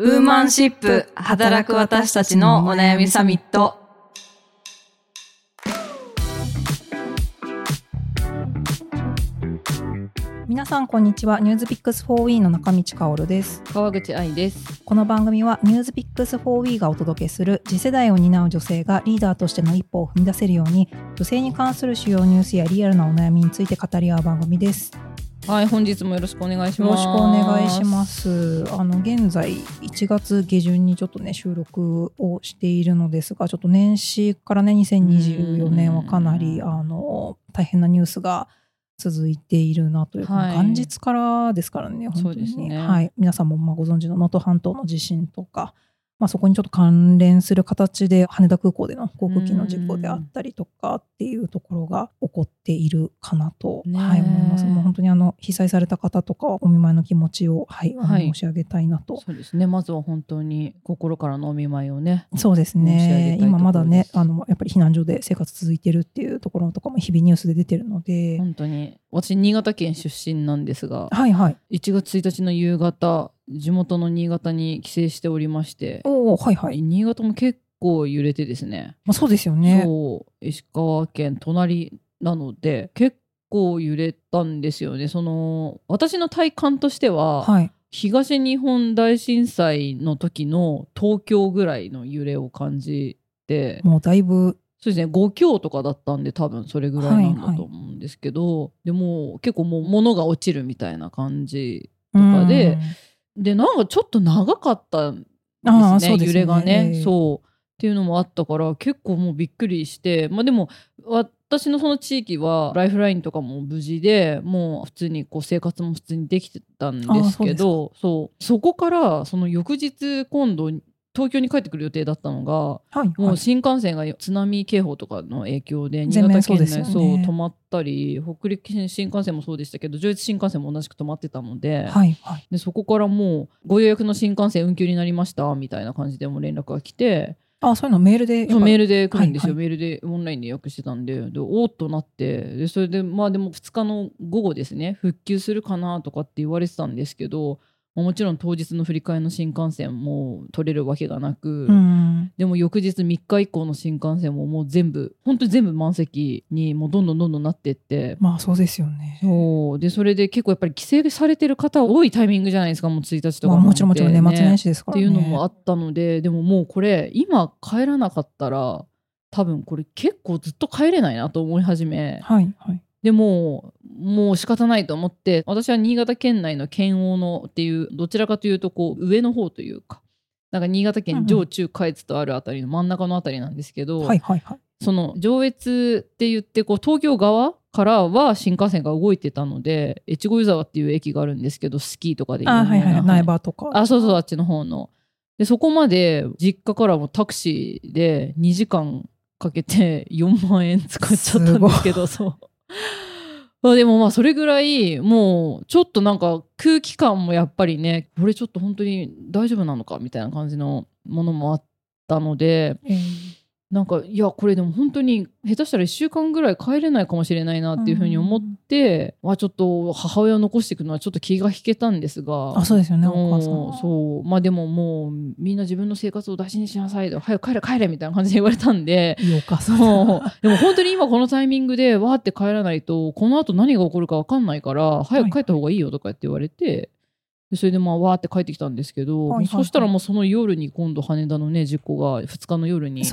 ウーマンシップ働く私たちのお悩みサミット。皆さんこんにちはニュースピックス 4W の中道香織です川口愛です。この番組はニュースピックス 4W がお届けする次世代を担う女性がリーダーとしての一歩を踏み出せるように女性に関する主要ニュースやリアルなお悩みについて語り合う番組ですはい、本日もよろしくお願いします。よろしくお願いしま。す。あの現在1月下旬にちょっとね収録をしているのですがちょっと年始からね2024年はかなりあの大変なニュースが続いているなというか、はい。元日からですからね本当にね。はい、皆さんもまあご存知の能登半島の地震とか、まあ、そこにちょっと関連する形で羽田空港での航空機の事故であったりとかっていうところが起こっているかなと、はい、思います。もう本当にあの被災された方とかはお見舞いの気持ちを、はい、はい申し上げたいなと。そうですね。まずは本当に心からのお見舞いをね。そうですね今まだねあのやっぱり避難所で生活続いてるっていうところとかも日々ニュースで出てるので、本当に私新潟県出身なんですが、はいはい1月1日の夕方、地元の新潟に帰省しておりまして、おおはいはい、新潟も結構揺れてですね。まあ、そうですよね。そう石川県隣なので結構揺れたんですよね。その私の体感としては、はい。東日本大震災の時の東京ぐらいの揺れを感じてもうだいぶ。そうですね5強とかだったんで多分それぐらいなんだと思うんですけど、でも結構もう物が落ちるみたいな感じかででなんかちょっと長かったんですあねね揺れがね、ええそう。っていうのもあったから結構もうびっくりしてまあでも私のその地域はライフラインとかも無事でもう普通にこう生活も普通にできてたんですけどそう。そこからその翌日今度東京に帰ってくる予定だったのがはいもはい。う新幹線が津波警報とかの影響で新潟県内そうですそう止まったり北陸新幹線もそうでしたけど上越新幹線も同じく止まってたので,、はいはい。でそこからもうご予約の新幹線運休になりましたみたいな感じでも連絡が来てあそういうのメールでメールで来るんですよ、はいメールでオンラインで予約してたんででおーっとなってでそれでまあでも2日の午後ですね復旧するかなとかって言われてたんですけどまあもちろん当日の振り替えの新幹線も取れるわけがなく、うん。でも翌日3日以降の新幹線ももう全部本当に全部満席にもうどんどんどんどんなってって。まあそうですよね。そう。でそれで結構やっぱり帰省されてる方多いタイミングじゃないですかもう1日とかなんて。まあもちろんもちろん年末年始ですからね。っていうのもあったのででももうこれ今帰らなかったら多分これ結構ずっと帰れないなと思い始め。はいはいでもうもう仕方ないと思って私は新潟県内の県央のっていうどちらかというとこう上の方というかなんか新潟県上中下越とあるあたりの真ん中のあたりなんですけど、はいはいはい。その上越って言ってこう東京側からは新幹線が動いてたので越後湯沢っていう駅があるんですけどスキーとかで有名な。あはいはい。苗場とか。あそうそうあっちの方の。でそこまで実家からもタクシーで2時間かけて4万円使っちゃったんですけどそう。まあでもまあそれぐらいもうちょっとなんか空気感もやっぱりねこれちょっと本当に大丈夫なのかみたいな感じのものもあったのでえーなんかいやこれでも本当に下手したら1週間ぐらい帰れないかもしれないなっていうふうに思って、まあちょっと母親を残していくのはちょっと気が引けたんですが。あそうですよねお母さんそう。まあでももうみんな自分の生活を大事にしなさいと。早く帰れ帰れみたいな感じで言われたんで。いいお母さん。そう。でも本当に今このタイミングでわーって帰らないとこの後何が起こるか分かんないから早く帰った方がいいよとかって言われて、でそれでまあわーって帰ってきたんですけど、はいはいはい。そしたらもうその夜に今度羽田のね事故が2日の夜に起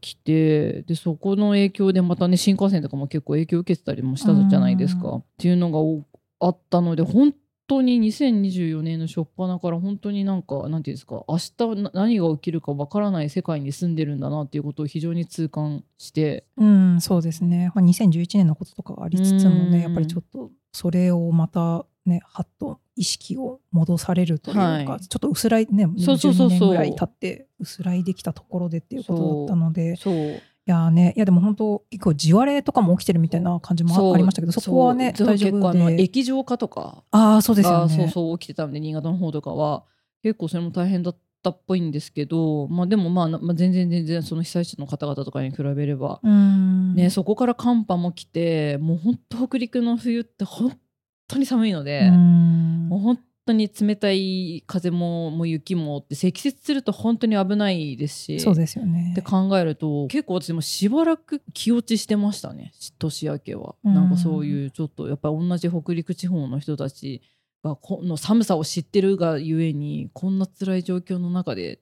きてでそこの影響でまたね新幹線とかも結構影響を受けてたりもしたじゃないですか。うん。っていうのがおあったので本当に2024年の初っ端から本当になんかなんていうんですか明日な何が起きるかわからない世界に住んでるんだなっていうことを非常に痛感して。うんそうですね、まあ、2011年のこととかがありつつもうん。ねやっぱりちょっとそれをまたねはっと意識を戻されるというか、はい。ちょっと薄らいねそうそうそうそう。12年ぐらい経って薄らいできたところでっていうことだったのでいやーねいやでも本当結構地割れとかも起きてるみたいな感じもあありましたけどそこはね大丈夫で。液状化とか。ああそうですよがねそうそう起きてたんで新潟の方とかは。結構それも大変だったっぽいんですけど、まあ、でもまあ、なまあ、全然全然その被災地の方々とかに比べれば、うん。ね、そこから寒波も来てもう本当北陸の冬って本当に寒いので、うん。もう本当に冷たい風ももう雪もって積雪すると本当に危ないですしそうですよね。って考えると結構私もしばらく気落ちしてましたね年明けは、うん。なんかそういうちょっとやっぱり同じ北陸地方の人たちがこの寒さを知ってるがゆえにこんな辛い状況の中で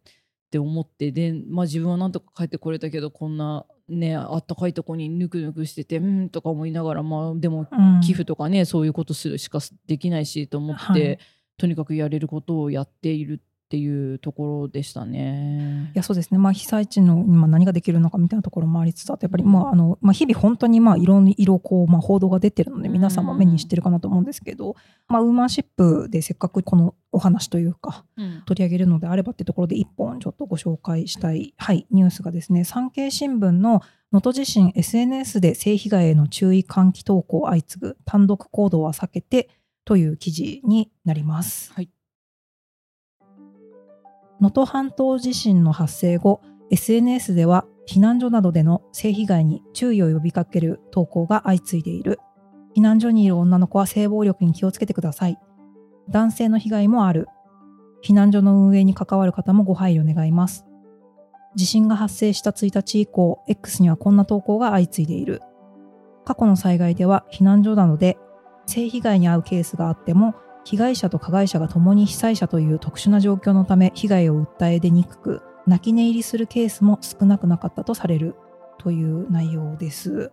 って思ってで、まあ、自分はなんとか帰ってこれたけどこんなねあったかいとこにぬくぬくしててうんとか思いながらまあでもうん。寄付とかねそういうことするしかできないしと思って、はい。とにかくやれることをやっているっていうところでしたねい。やそうですね、まあ、被災地の今何ができるのかみたいなところもありつつあってやっぱり、まああのまあ、日々本当にまあいろいろこう、まあ、報道が出てるので皆さんも目にしてるかなと思うんですけど、まあ、ウーマンシップでせっかくこのお話というかうん取り上げるのであればっていうところで一本ちょっとご紹介したい、はい、ニュースがですね産経新聞の能登地震 SNS で性被害への注意喚起投稿相次ぐ単独行動は避けてという記事になります。はい能登半島地震の発生後 SNS では避難所などでの性被害に注意を呼びかける投稿が相次いでいる。避難所にいる女の子は性暴力に気をつけてください。男性の被害もある。避難所の運営に関わる方もご配慮願います。地震が発生した1日以降 X にはこんな投稿が相次いでいる。過去の災害では避難所などで性被害に遭うケースがあっても被害者と加害者が共に被災者という特殊な状況のため被害を訴え出にくく泣き寝入りするケースも少なくなかったとされるという内容です。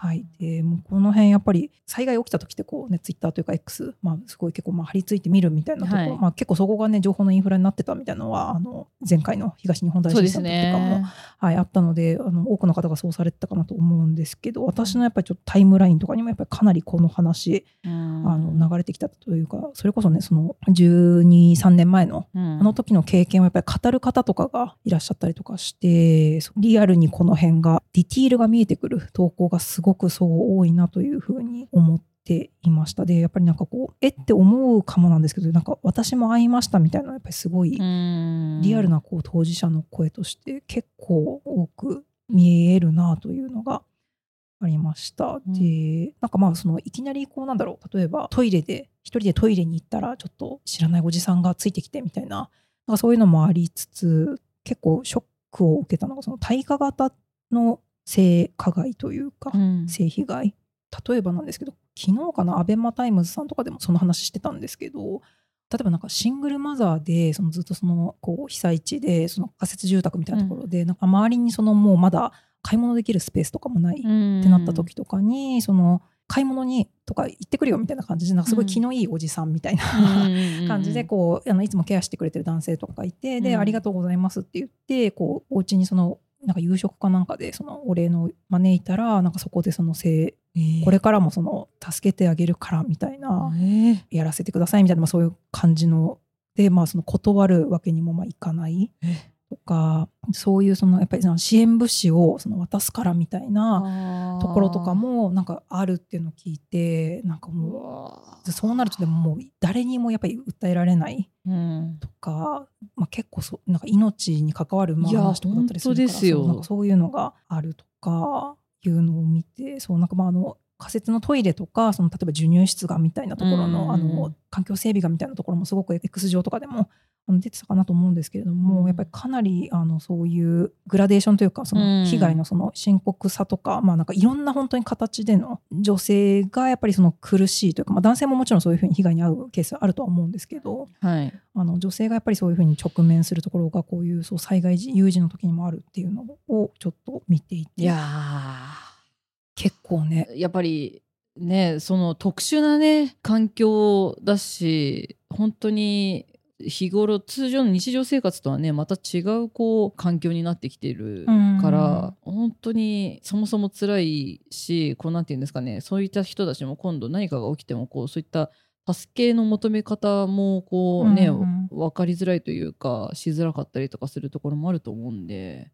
はい、でもうこの辺やっぱり災害起きた時ってこうねツイッターというか X、まあ、すごい結構まあ張り付いて見るみたいなところ、はい。まあ、結構そこがね情報のインフラになってたみたいなのはあの前回の東日本大震災の時とかもね。はい、あったのであの多くの方がそうされてたかなと思うんですけど私のやっぱりちょっとタイムラインとかにもやっぱりかなりこの話、うん。あの流れてきたというかそれこそねその123年前のうん。あの時の経験をやっぱり語る方とかがいらっしゃったりとかしてリアルにこの辺がディティールが見えてくる投稿がすごくそう多いなというふうに思っていました。でやっぱりなんかこうえって思うかもなんですけどなんか私も会いましたみたいなやっぱりすごいうん。リアルなこう当事者の声として結構多く見えるなというのがありました。うん。でなんかまあそのいきなりこうなんだろう例えばトイレで一人でトイレに行ったらちょっと知らないおじさんがついてきてみたいななんかそういうのもありつつ結構ショックを受けたのがその対価型の性加害というか、うん。性被害。例えばなんですけど昨日かなアベマタイムズさんとかでもその話してたんですけど例えばなんかシングルマザーでそのずっとそのこう被災地でその仮設住宅みたいなところで、なんか周りにそのもうまだ買い物できるスペースとかもないっうんてなった時とかに、その買い物にとか行ってくるよみたいな感じでなんかすごい気のいいおじさんみたいな、感じでこうあのいつもケアしてくれてる男性とかがいてで、うん。ありがとうございますって言ってこうお家にそのなんか夕食かなんかでそのお礼の招いたらなんかそこでその性これからもその助けてあげるからみたいな、えやらせてくださいみたいな、まあ、そういう感じので、まあ、その断るわけにもまあいかない。えとかそういうそのやっぱりその支援物資をその渡すからみたいなところとかもなんかあるっていうのを聞いてなんかうもわうそうなるとでももう誰にもやっぱり訴えられないうん。とか、まあ、結構そうなんか命に関わる話とかだったりするから本当ですよ。そうなんかそういうのがあるとかいうのを見てそうなんかまああの仮設のトイレとかその例えば授乳室がみたいなところの,、うんあの環境整備がみたいなところもすごく X 上とかでもあの出てたかなと思うんですけれども、うん。やっぱりかなりあのそういうグラデーションというかその被害のその深刻さとか、まあなんかいろんな本当に形での女性がやっぱりその苦しいというか、まあ、男性ももちろんそういうふうに被害に遭うケースあるとは思うんですけどはい。あの女性がやっぱりそういうふうに直面するところがこういうそう災害時有事の時にもあるっていうのをちょっと見ていて。いや結構ね。ーやっぱりねその特殊なね環境だし本当に日頃通常の日常生活とはねまた違うこう環境になってきてるから本当にそもそも辛いしこうなんていうんですかねそういった人たちも今度何かが起きてもこうそういった助けの求め方もこうね、うんうん。分かりづらいというかしづらかったりとかするところもあると思うんで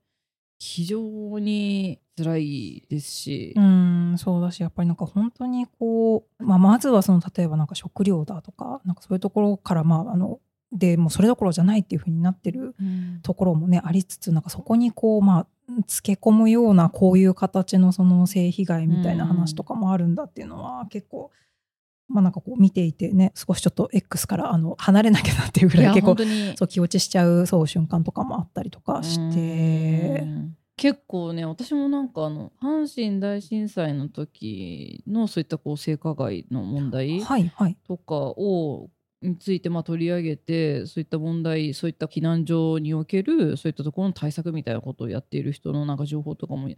非常に辛いですし、うんそうだしやっぱりなんか本当にこう、まあ、まずはその例えばなんか食料だとかなんかそういうところからまああのでもうそれどころじゃないっていうふうになってるところもねありつつなんかそこにこうまあつけ込むようなこういう形のその性被害みたいな話とかもあるんだっていうのは結構まあなんかこう見ていてね少しちょっと X からあの離れなきゃなっていうぐらい結構そう気落ちしちゃうそう瞬間とかもあったりとかして。うん結構ね私もなんかあの阪神大震災の時のそういったこう性加害の問題とかをについてまあ取り上げてそういった問題そういった避難所におけるそういったところの対策みたいなことをやっている人のなんか情報とかも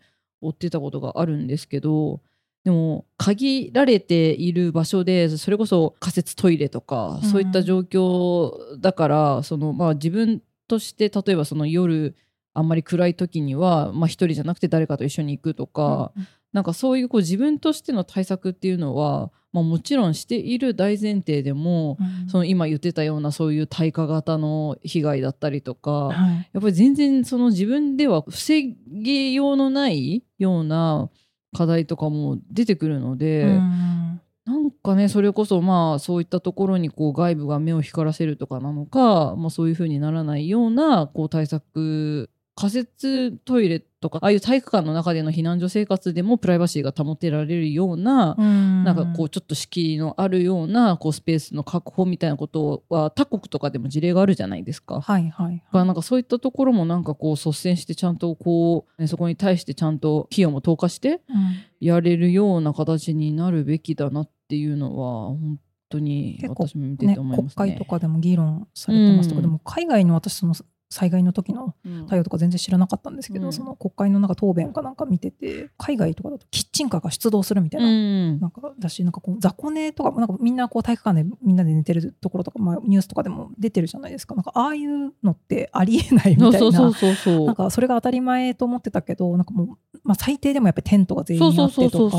追ってたことがあるんですけどでも限られている場所でそれこそ仮設トイレとか、うん。そういった状況だからその、まあ、自分として例えばその夜あんまり暗い時には、まあ、一人じゃなくて誰かと一緒に行くとか、なんかそういうこう自分としての対策っていうのは、まあ、もちろんしている大前提でも、うん。その今言ってたようなそういう対価型の被害だったりとか、はい。やっぱり全然その自分では防ぎようのないような課題とかも出てくるので、うんなんかねそれこそまあそういったところにこう外部が目を光らせるとかなのか、まあ、そういうふうにならないようなこう対策仮設トイレとかああいう体育館の中での避難所生活でもプライバシーが保てられるような、うんなんかこうちょっと敷居のあるようなこうスペースの確保みたいなことは他国とかでも事例があるじゃないですか。はいはいだからなんかそういったところもなんかこう率先してちゃんとこう、ね、そこに対してちゃんと費用も投下してうんやれるような形になるべきだなっていうのは本当に私も見てねて思いますね。国会とかでも議論されてますうんでも海外の私その災害の時のうん。対応とか全然知らなかったんですけど、うん。その国会のなんか答弁かなんか見てて海外とかだとキッチンカーが出動するみたいな。うん。なんかだしなんかこう雑魚寝とかなんかみんなこう体育館でみんなで寝てるところとか、まあ、ニュースとかでも出てるじゃないですか。なんかああいうのってありえないみたいな。なんかそれが当たり前と思ってたけどなんかもう、まあ、最低でもやっぱりテントが全員あってとか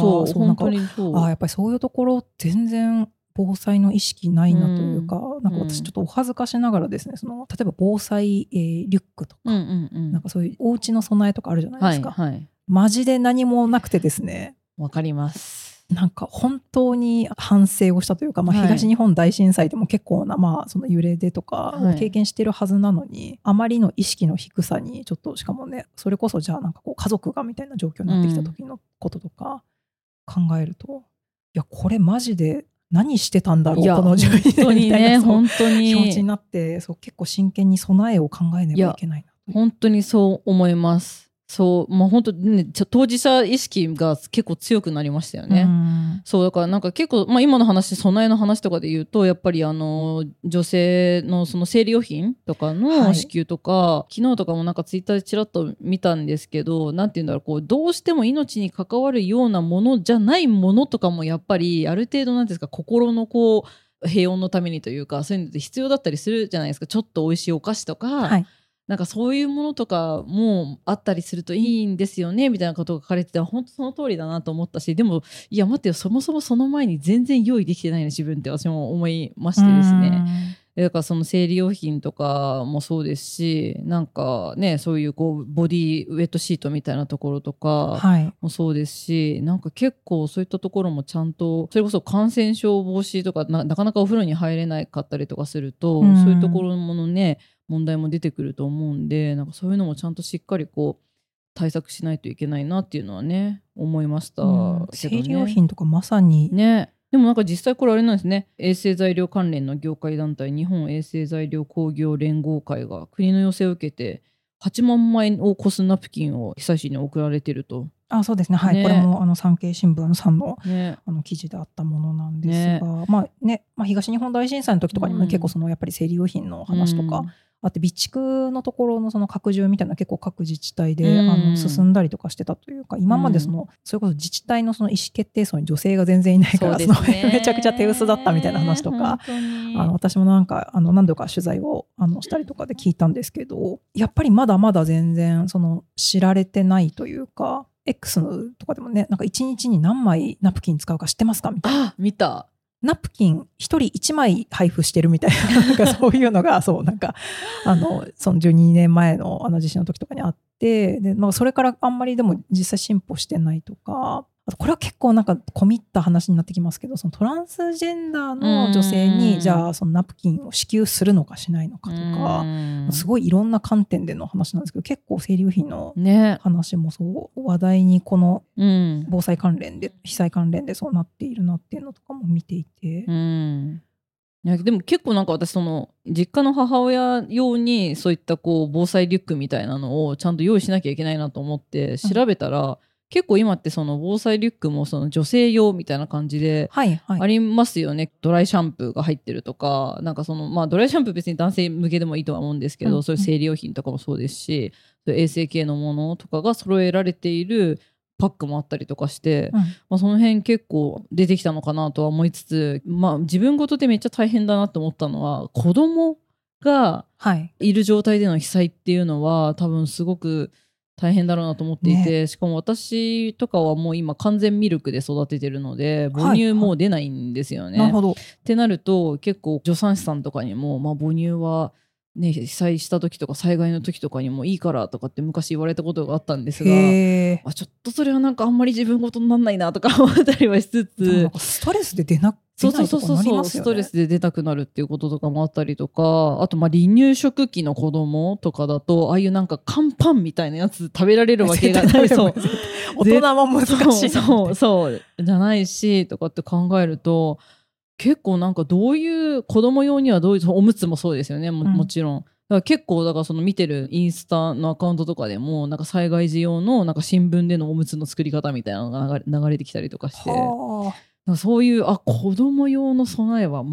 あやっぱりそういうところ全然防災の意識ないなというか、なんか私ちょっとお恥ずかしながらですねその例えば防災、えーリュックとか、うんうんうん。なんかそういうお家の備えとかあるじゃないですか、はいはい。マジで何もなくてですね。わかります。なんか本当に反省をしたというか、まあ、はい。東日本大震災でも結構な、まあ、その揺れでとかはい。を経験してるはずなのに、あまりの意識の低さにちょっとしかもねそれこそじゃあなんかこう家族がみたいな状況になってきた時のこととか考えると、いやこれマジで何してたんだろうこの12本当年みにねたいなそう本当気持ちにになってそう結構真剣に備えを考えねばいけないな本当にそう思います。そうもう本当ね当事者意識が結構強くなりましたよね。うん。そうだからなんか結構、まあ、今の話備えの話とかで言うとやっぱりあの女性のその生理用品とかはい。の支給とか、昨日とかもなんかツイッターでちらっと見たんですけどなんて言うんだろうこうどうしても命に関わるようなものじゃないものとかもやっぱりある程度なんですか心のこう平穏のためにというかそういうのって必要だったりするじゃないですか。ちょっと美味しいお菓子とか、はいなんかそういうものとかもあったりするといいんですよねみたいなことが書かれてて本当その通りだなと思ったしでもいや待ってよそもそもその前に全然用意できてないな自分って私も思いましてですね。だからその生理用品とかもそうですしなんかねそういうこうボディウェットシートみたいなところとうんかはい。もそうですしなんか結構そういったところもちゃんとそれこそ感染症防止とかななかなかお風呂に入れなかったりとかすると、うん。そういうところものね問題も出てくると思うんでなんかそういうのもちゃんとしっかりこう対策しないといけないなっていうのはね思いましたね。生理用品とかまさに、ね。でもなんか実際これあれなんですね。衛生材料関連の業界団体日本衛生材料工業連合会が国の要請を受けて8万枚を超すナプキンを被災地に送られてると。あそうですね。はい。ね。これもあの産経新聞さんのね。あの記事であったものなんですが、まあね、まあ、東日本大震災の時とかにもうん。結構そのやっぱり生理用品の話とか、うんあって備蓄のところのその拡充みたいなの結構各自治体で、うん。あの進んだりとかしてたというか今までその、それこそ自治体のその意思決定層に女性が全然いないからそのめちゃくちゃ手薄だったみたいな話とか。あの私もなんかあの何度か取材をあのしたりとかで聞いたんですけどやっぱりまだまだ全然その知られてないというか X とかでもねなんか1日に何枚ナプキン使うか知ってますかみたいな。あ見たナプキン1人1枚配布してるみたいな なんかそういうのがそうなんかあのその12年前のあの地震の時とかにあってで、まあ、それからあんまりでも実際進歩してないとかあとこれは結構なんか込み入った話になってきますけどそのトランスジェンダーの女性にじゃあそのナプキンを支給するのかしないのかとかすごいいろんな観点での話なんですけど結構生理用品の話もそう話題にこの防災関連で被災関連でそうなっているなっていうのとかも見ていて。うん。いやでも結構なんか私その実家の母親用にそういったこう防災リュックみたいなのをちゃんと用意しなきゃいけないなと思って調べたら、結構今ってその防災リュックもその女性用みたいな感じでありますよね、はいはい、ドライシャンプーが入ってるとか。なんかそのまあドライシャンプー別に男性向けでもいいとは思うんですけど、うん、そういう生理用品とかもそうですし衛生系のものとかが揃えられているパックもあったりとかして、うん、まあ、その辺結構出てきたのかなとは思いつつ、まあ、自分事でめっちゃ大変だなと思ったのは子供がいる状態での被災っていうのは多分すごく大変だろうなと思っていて、ね、しかも私とかはもう今完全ミルクで育ててるので母乳もう出ないんですよね。はいはい、ってなると結構助産師さんとかにも、まあ、母乳はね、被災した時とか災害の時とかにもいいからとかって昔言われたことがあったんですがあちょっとそれはなんかあんまり自分事にならないなとか思ったりはしつつ。ストレスで出なそうそうそうそう、ストレスで出たくなるっていうこととかもあったりとかあとまあ離乳食期の子供とかだとああいうなんか乾パンみたいなやつ食べられるわけが ないそう。大人は難しい。そうそうじゃないしとかって考えると結構なんかどういう子供用にはどういうおむつもそうですよね。も,、もちろん。だから結構だからその見てるインスタのアカウントとかでもなんか災害時用のなんか新聞でのおむつの作り方みたいなのが流れてきたりとかしてそういうあ子供用の備えは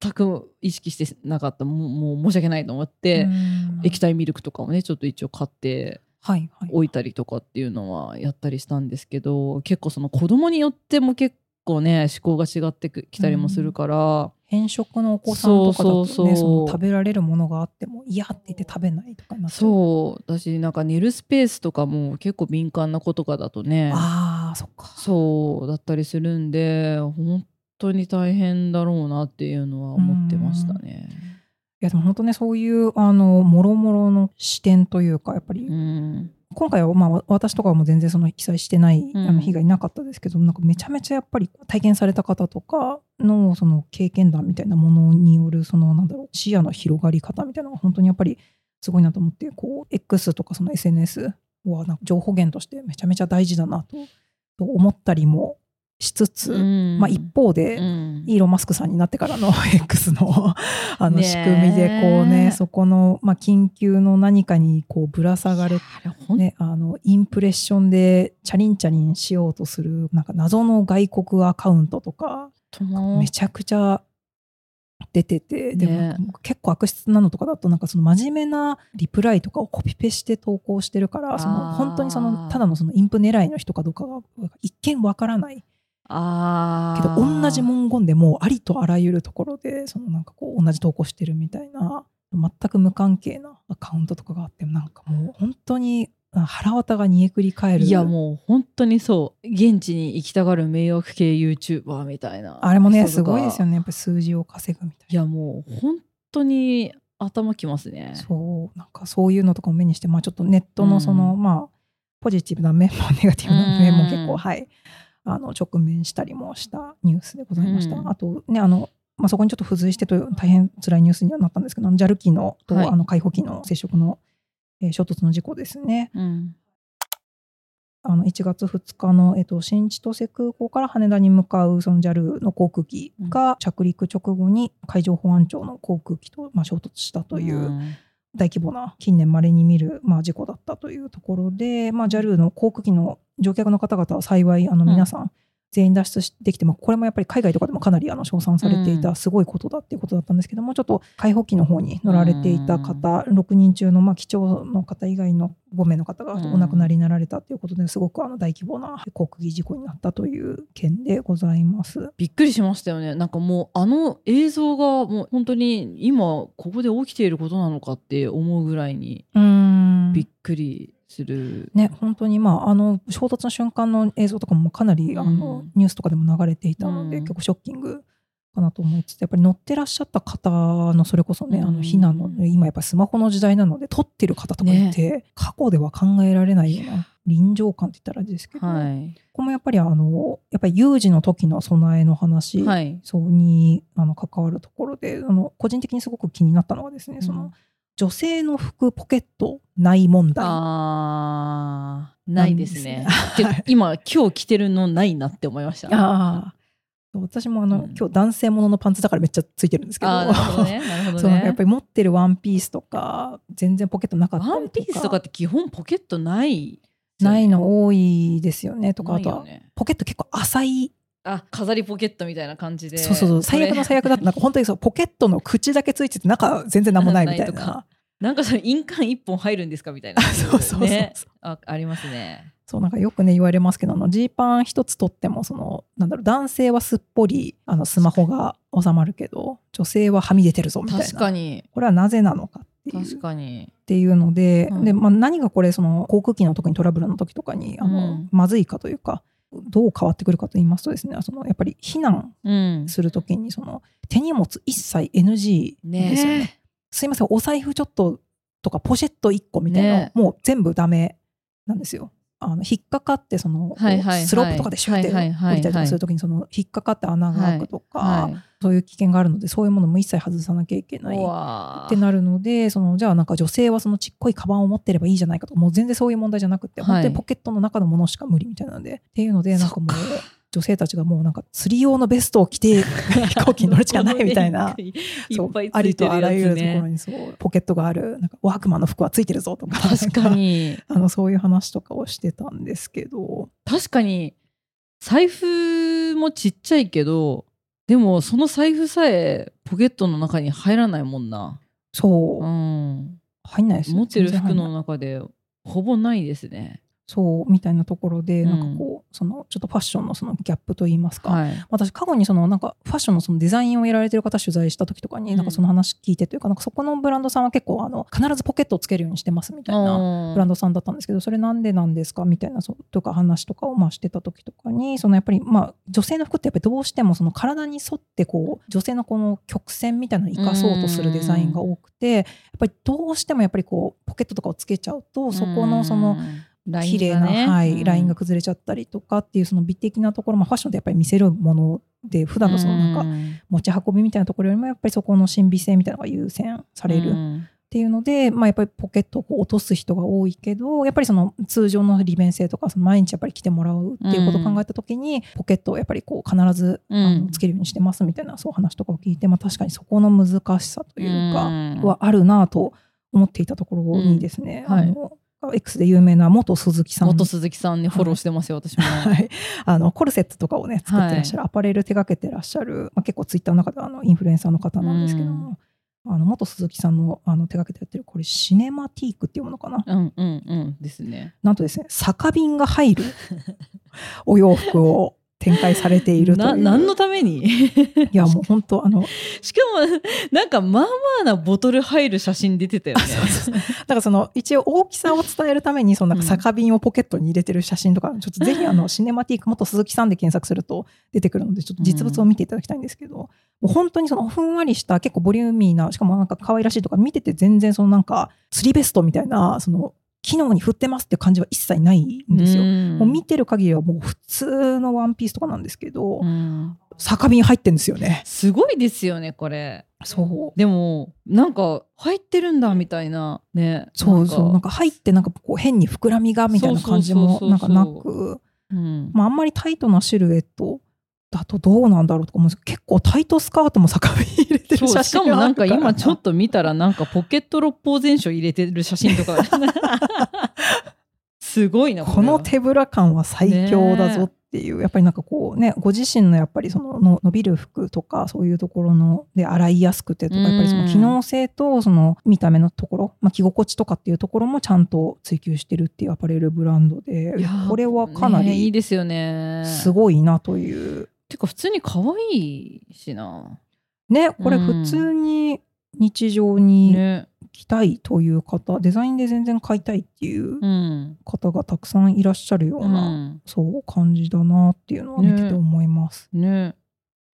全く意識してなかった。もうもう申し訳ないと思って液体ミルクとかをねちょっと一応買って置いたりとかっていうのはやったりしたんですけど、結構その子供によっても結構ね思考が違ってきたりもするから。偏食のお子さんとか食べられるものがあっても嫌って言って食べないとかなそう。だしなんか寝るスペースとかも結構敏感な子とかだとねあそっか。そうだったりするんで本当に大変だろうなっていうのは思ってましたね。いやでも本当ねそういうあのもろもろの視点というかやっぱり、うん今回はまあ私とかはもう全然その記載してない、あの被害なかったですけど、なんかめちゃめちゃやっぱり体験された方とかのその経験談みたいなものによるそのなんだろう視野の広がり方みたいなのが本当にやっぱりすごいなと思ってこう X とかその SNS はなんか情報源としてめちゃめちゃ大事だなとと思ったりもしつつ、うん、まあ、一方で、うん、イーロン・マスクさんになってからの X の あの仕組みでこうねそこの、まあ、緊急の何かにこうぶら下がれ、ね、あのインプレッションでチャリンチャリンしようとするなんか謎の外国アカウントとかめちゃくちゃ出てて、でも結構悪質なのとかだとなんかその真面目なリプライとかをコピペして投稿してるからその本当にそのただのそのインプ狙いの人かどうかが一見わからないあけど同じ文言でもありとあらゆるところでそのなんかこう同じ投稿してるみたいな全く無関係なアカウントとかがあってなんかもう本当に腹渡が煮えくり返る。いやもう本当にそう現地に行きたがる迷惑系 YouTuber みたいな。あれもねすごいですよね。やっぱ数字を稼ぐみたいな。いやもう本当に頭きますね。そう。なんかそういうのとかも目にしてまあちょっとネットのその、うん、まあポジティブな面もネガティブな面も結構、はいあの直面したりもしたニュースでございました。うん、あとねあのまあ、そこにちょっと付随してと大変辛いニュースにはなったんですけど JAL 機のと、はい、あの解放機の接触の、えー、衝突の事故ですね。うん、あの1月2日の、えーと、新千歳空港から羽田に向かうその JAL の航空機が着陸直後に海上保安庁の航空機と、まあ、衝突したという。うん大規模な近年まれに見る、まあ、事故だったというところで、まあ、JAL の航空機の乗客の方々は幸いあの皆さん、全員脱出できて、まあ、これもやっぱり海外とかでもかなりあの称賛されていたすごいことだっていうことだったんですけども、うん、ちょっと解放機の方に乗られていた方、うん、6人中のまあ機長の方以外の5名の方がお亡くなりになられたということですごくあの大規模な航空機事故になったという件でございます。びっくりしましたよね。なんかもうあの映像がもう本当に今ここで起きていることなのかって思うぐらいにびっくりする。ね、本当にまあ、あの、衝突の瞬間の映像とかもかなり、あの、ニュースとかでも流れていたので、結構ショッキングかなと思いつつ、やっぱり乗ってらっしゃった方の、それこそね、あの、避難の、今やっぱスマホの時代なので、撮ってる方とかいて、ね、過去では考えられないような。臨場感って言ったらあれですけど、はい。ここもやっぱりあのやっぱり有事の時の備えの話、はい。そうにあの関わるところであの個人的にすごく気になったのはですね、その女性の服ポケットない問題あーないですね。今、今日着てるのないなって思いました。あ私もあの、うん今日男性もののパンツだからめっちゃついてるんですけどなるほどね。なるほどそうやっね。ぱり持ってるワンピースとか全然ポケットなかったりワンピースとかって基本ポケットない。ないの多いですよねとかあとは。ポケット結構浅いあ、飾りポケットみたいな感じで。そうそうそう最悪の最悪だとなんか本当にそうポケットの口だけついてて中全然何もないみたいな なんかそれ印鑑一本入るんですかみたいな。そうそうそうそうね。あありますね。そうなんかよくね言われますけどジーパン一つ取ってもそのなんだろう男性はすっぽりあのスマホが収まるけど女性ははみ出てるぞみたいな確かに。これはなぜなのかっていう確かに。っていうので,、うんでまあ、何がこれその航空機の特にトラブルの時とかにあの、うんまずいかというかどう変わってくるかと言いますとですねそのやっぱり避難うん。する時にその手荷物一切 NG ですよね。ねすいませんお財布ちょっととかポシェット1個みたいなの、ねもう全部ダメなんですよ。あの引っかかってその、はいはいはい。スロープとかでシューってはいはいはいはい。降りたりとかするときにその引っかかって穴が開くとか、はい。そういう危険があるのでそういうものも一切外さなきゃいけないってなるのでそのじゃあなんか女性はそのちっこいカバンを持ってればいいじゃないかともう全然そういう問題じゃなくて、はい。本当にポケットの中のものしか無理みたいなのでっていうのでなんかもう女性たちがもうなんか釣り用のベストを着て 飛行機に乗るしかないみたいな。い そうっぱいつありとあらゆるところやにそうポケットがある。なんかワークマンの服はついてるぞとか。確かに。あのそういう話とかをしてたんですけど。確かに財布もちっちゃいけどでもその財布さえポケットの中に入らないもんな、そう、うん、入んないですよ。持ってる服の中でほぼないですねそうみたいなところで、うん。なんかこうそのちょっとファッションのそのギャップといいますか、はい。私過去にそのなんかファッションのそのデザインをやられてる方取材した時とかにうん。なんかその話聞いてというかなんかそこのブランドさんは結構あの必ずポケットをつけるようにしてますみたいなブランドさんだったんですけどそれなんでなんですかみたいなそうとか話とかをまあしてた時とかにそのやっぱりまあ女性の服ってやっぱりどうしてもその体に沿ってこう女性のこの曲線みたいなのを生かそうとするデザインが多くてやっぱりどうしてもやっぱりこうポケットとかをつけちゃうとそこのその綺麗な、はい、ラインが崩れちゃったりとかっていうその美的なところ、まあ、ファッションってやっぱり見せるもので普段のそのなんかか持ち運びみたいなところよりもやっぱりそこの神秘性みたいなのが優先されるっていうので、まあ、やっぱりポケットを落とす人が多いけどやっぱりその通常の利便性とかその毎日やっぱり来てもらうっていうことを考えた時に、ポケットをやっぱりこう必ず、うん。あのつけるようにしてますみたいなそう話とかを聞いて、まあ、確かにそこの難しさというか、はあるなと思っていたところにですね、うんはい。あの X で有名な元鈴木さん。元鈴木さんねフォローしてますよ、私も。はい、あのコルセットとかをね作ってらっしゃる、アパレル手掛けてらっしゃる、まあ、結構ツイッターの中ではあのインフルエンサーの方なんですけども、あの元鈴木さんのあの手掛けてやってるこれシネマティークっていうものかな？うんうんうんですね。なんとですね酒瓶が入るお洋服を展開されていると何のために？いやもう本当あの しかもなんかまあまあなボトル入る写真出てたよね。だからその一応大きさを伝えるためにそのなんか酒瓶をポケットに入れてる写真とか、ちょっとぜひあの シネマティーク元鈴木さんで検索すると出てくるのでちょっと実物を見ていただきたいんですけど、もう本当にそのふんわりした結構ボリューミーなしかもなんか可愛らしいとか見てて全然そのなんか釣りベストみたいなその機能に振ってますって感じは一切ないんですよ。んもう見てる限りはもう普通のワンピースとかなんですけど、うん酒瓶入ってんですよね。すごいですよねこれ。そう。でもなんか入ってるんだみたいなね。そうそう。なんか、か入ってなんかこう変に膨らみがみたいな感じもなんかなく、うんまああんまりタイトなシルエットだとどうなんだろうとか思うんですけど結構タイトスカートも酒瓶入れてる写そうしかもなんか今ちょっとと見たらなんかポケット六法全書入れてる写真とか。すごいなこの手ぶら感は最強だぞっていう、やっぱりなんかこうねご自身のやっぱりそのの伸びる服とかそういうところので洗いやすくてとかうん。やっぱりその機能性とその見た目のところ、まあ、着心地とかっていうところもちゃんと追求してるっていうアパレルブランドでこれはかなねいいりですよね。すごいなという。てか普通に可愛いしな。ねこれ普通に日常にね。着たいという方、デザインで全然買いたいっていううん。方がたくさんいらっしゃるよううな、ん。そう感じだなっていうのは見てて思います。ね。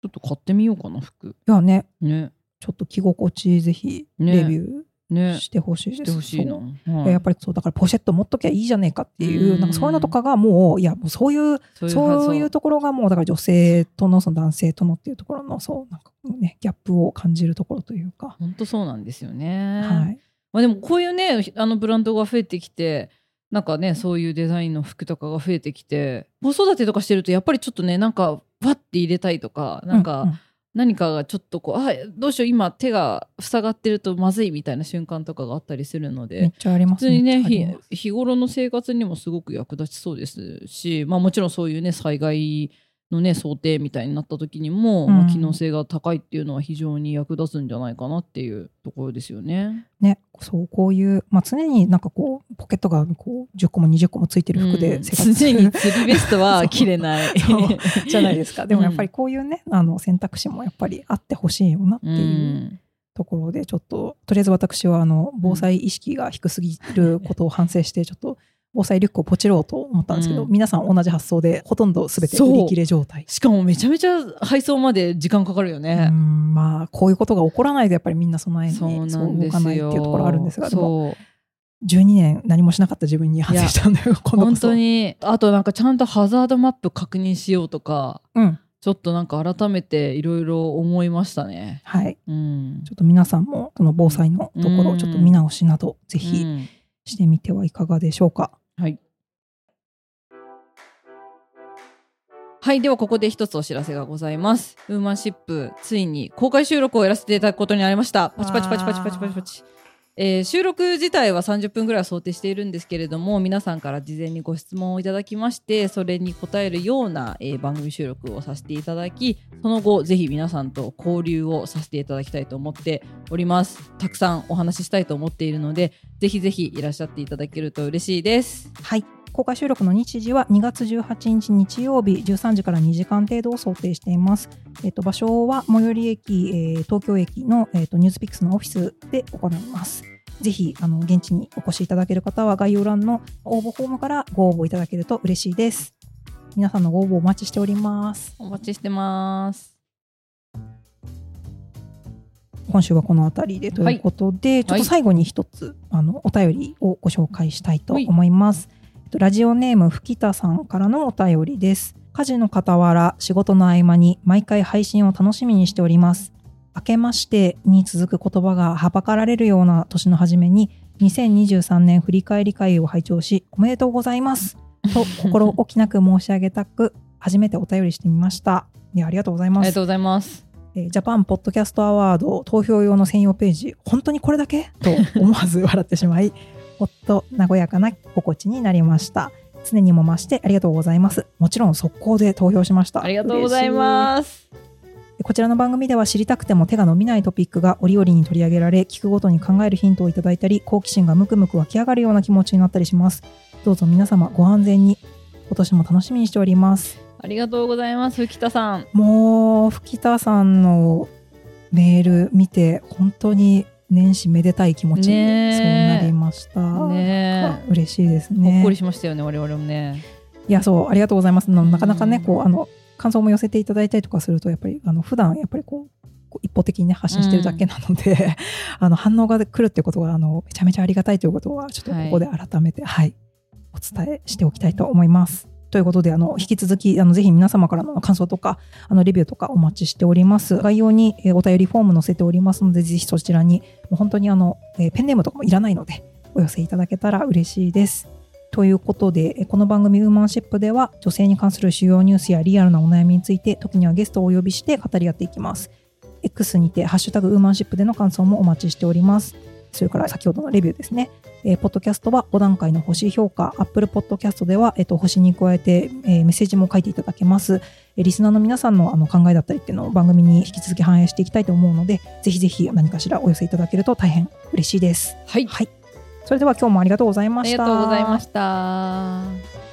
ちょっと買ってみようかな服。いやね。ね。ちょっと着心地ぜひね。レビューね。してほしいしです。てほしいな、そう。はい。やっぱりそうだからポシェット持っときゃいいじゃねえかっていう、うん。なんかそういうのとかがもういやもうそういうそういうとところがもうだから女性とのその男性とのっていうところのそうなんかねギャップを感じるところというか、本当そうなんですよね、はい、まあ、でもこういうねあのブランドが増えてきてなんかねそういうデザインの服とかが増えてきて子育てとかしてるとやっぱりちょっとねなんかわって入れたいとかなんか、うう何かがちょっとこうあどうしよう今手が塞がってるとまずいみたいな瞬間とかがあったりするのでめっちゃあります普通にね日頃の生活にもすごく役立ちそうですし、まあ、もちろんそういうね災害のね想定みたいになった時にも、うん。まあ、機能性が高いっていうのは非常に役立つんじゃないかなっていうところですよね。ね、そうこういう、まあ、常になんかこうポケットがこう10個も20個もついてる服うんで生活常に釣りベストは 着れない。じゃないですか。でもやっぱりうんこういうね、あの選択肢もやっぱりあってほしいよなってういうん。ところでちょっととりあえず私はあの防災意識が低すぎることを反省してちょっと防災リュックをポチろうと思ったんですけど、うん。皆さん同じ発想でほとんど全て売り切れ状態。しかもめちゃめちゃ配送まで時間かかるようね。んまあこういうことが起こらないとやっぱりみんな備えにそう動かないっていうところあるんですがでもそう。12年何もしなかった自分に反省したんだよこ本そ。当にあとなんかちゃんとハザードマップ確認しようとかうん。ちょっとなんか改めていろいろ思いましたね。はい。うん。ちょっと皆さんもその防災のところをちょっと見直しなどぜひうんしてみてはいかがでしょうか。はい。はい。では、ここで一つお知らせがございます。ウーマンシップ、ついに公開収録をやらせていただくことになりました。パチパチパチパチパチパチパチ。えー収録自体は30分ぐらい想定しているんですけれども皆さんから事前にご質問をいただきましてそれに答えるような、えー番組収録をさせていただきその後ぜひ皆さんと交流をさせていただきたいと思っておりますたくさんお話ししたいと思っているのでぜひぜひいらっしゃっていただけると嬉しいですはい。公開収録の日時は2月18日日曜日13時から2時間程度を想定しています。えっ、と場所は最寄り駅、えー東京駅のえっ、とニュースピックスのオフィスで行います。ぜひあの現地にお越しいただける方は概要欄の応募フォームからご応募いただけると嬉しいです。皆さんのご応募お待ちしております。お待ちしてます今週はこの辺りでということで、ちょっと最後に一つ、あのお便りをご紹介したいと思います。えっとラジオネーム吹田さんからのお便りです。家事の傍ら仕事の合間に毎回配信を楽しみにしております。明けましてに続く言葉がはばかられるような年の初めに2023年振り返り会を拝聴しおめでとうございますと心置きなく申し上げたく初めてお便りしてみました。ありがとうございますありがと。うございますえージャパンポッドキャストアワード投票用の専用ページ、本当にこれだけ？と思わず笑ってしまい、ほっと和やかな心地になりました。常にも増してありがとうございます。もちろん速攻で投票しました。ありがとうございますす。こちらの番組では知りたくても手が伸びないトピックが折々に取り上げられ、聞くごとに考えるヒントをいただいたり、好奇心がムクムク湧き上がるような気持ちになったりします。どうぞ皆様ご安全に、今年も楽しみにしております。ありがとうございます吹田さんもう吹田さんのメール見て本当に年始めでたい気持ちにねそうえなりました。ねえ嬉しいですほっねこり。しましたよね我々もねいやそうありがとうございます。ななかなかねうんこうあの感想も寄せていただいたりとかするとやっぱりあの普段やっぱりこう一方的にね発信してるだけなので、あの反応が来るってことがあのめちゃめちゃありがたいということはちょっとここで改めて、はい、お伝えしておきたいと思います。ということであの引き続きあのぜひ皆様からの感想とかあのレビューとかお待ちしております。概要に、えお便りフォーム載せておりますのでぜひそちらにもう本当にあの、えペンネームとかもいらないのでお寄せいただけたら嬉しいです。ということで、えこの番組ウーマンシップでは女性に関する主要ニュースやリアルなお悩みについて時にはゲストをお呼びして語り合っていきます。X にてハッシュタグウーマンシップでの感想もお待ちしております。それから先ほどのレビューですね。えーポッドキャストは5段階の星評価、Apple Podcast では、えっと星に加えて、えーメッセージも書いていただけます。えーリスナーの皆さんのあの考えだったりっていうのを番組に引き続き反映していきたいと思うので、ぜひぜひ何かしらお寄せいただけると大変嬉しいです。はいはい。それでは今日もありがとうございました。ありがとうございました